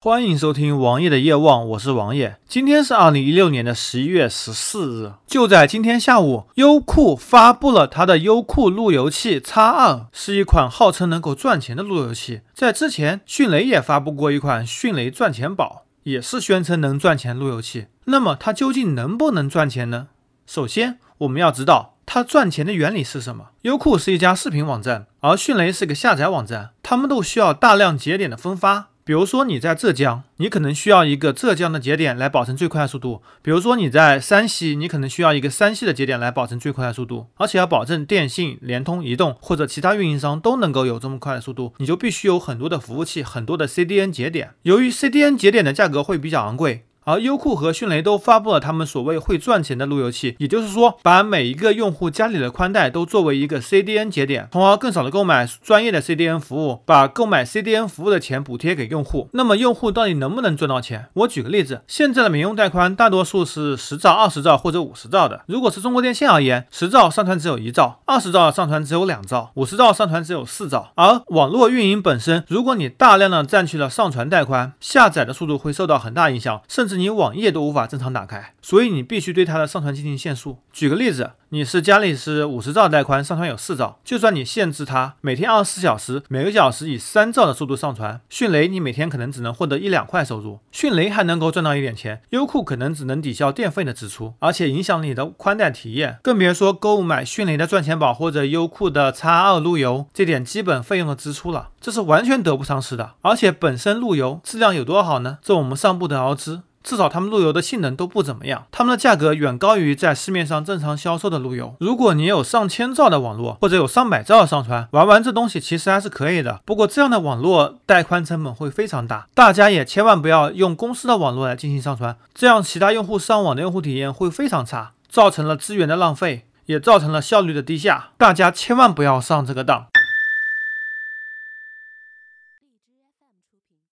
欢迎收听王爷的夜望，我是王爷。今天是二零一六年的十一月十四日，就在今天下午，优酷发布了它的优酷路由器 X 二，是一款号称能够赚钱的路由器。在之前，迅雷也发布过一款迅雷赚钱宝，也是宣称能赚钱路由器。那么它究竟能不能赚钱呢？首先，我们要知道它赚钱的原理是什么。优酷是一家视频网站，而迅雷是个下载网站，它们都需要大量节点的分发。比如说你在浙江，你可能需要一个浙江的节点来保证最快速度；比如说你在山西，你可能需要一个山西的节点来保证最快速度。而且要保证电信、联通、移动或者其他运营商都能够有这么快的速度，你就必须有很多的服务器、很多的 CDN 节点。由于 CDN 节点的价格会比较昂贵。而优酷和迅雷都发布了他们所谓会赚钱的路由器，也就是说，把每一个用户家里的宽带都作为一个 CDN 节点，从而更少的购买专业的 CDN 服务，把购买 CDN 服务的钱补贴给用户。那么用户到底能不能赚到钱？我举个例子，现在的民用带宽大多数是十兆、二十兆或者五十兆的。如果是中国电信而言，十兆上传只有一兆，二十兆上传只有两兆，五十兆上传只有四兆。而网络运营本身，如果你大量的占据了上传带宽，下载的速度会受到很大影响，甚至你网页都无法正常打开，所以你必须对它的上传进行限速。举个例子，你是家里是五十兆带宽，上传有四兆，就算你限制它每天二十四小时，每个小时以三兆的速度上传，迅雷你每天可能只能获得一两块收入，迅雷还能够赚到一点钱，优酷可能只能抵消电费的支出，而且影响你的宽带体验，更别说购买迅雷的赚钱宝或者优酷的 X 二路由这点基本费用的支出了，这是完全得不偿失的。而且本身路由质量有多好呢？这我们尚不得而知。至少他们路由的性能都不怎么样，他们的价格远高于在市面上正常销售的路由。如果你有上千兆的网络，或者有上百兆的上传，玩玩这东西其实还是可以的。不过这样的网络带宽成本会非常大，大家也千万不要用公司的网络来进行上传，这样其他用户上网的用户体验会非常差，造成了资源的浪费，也造成了效率的低下。大家千万不要上这个当。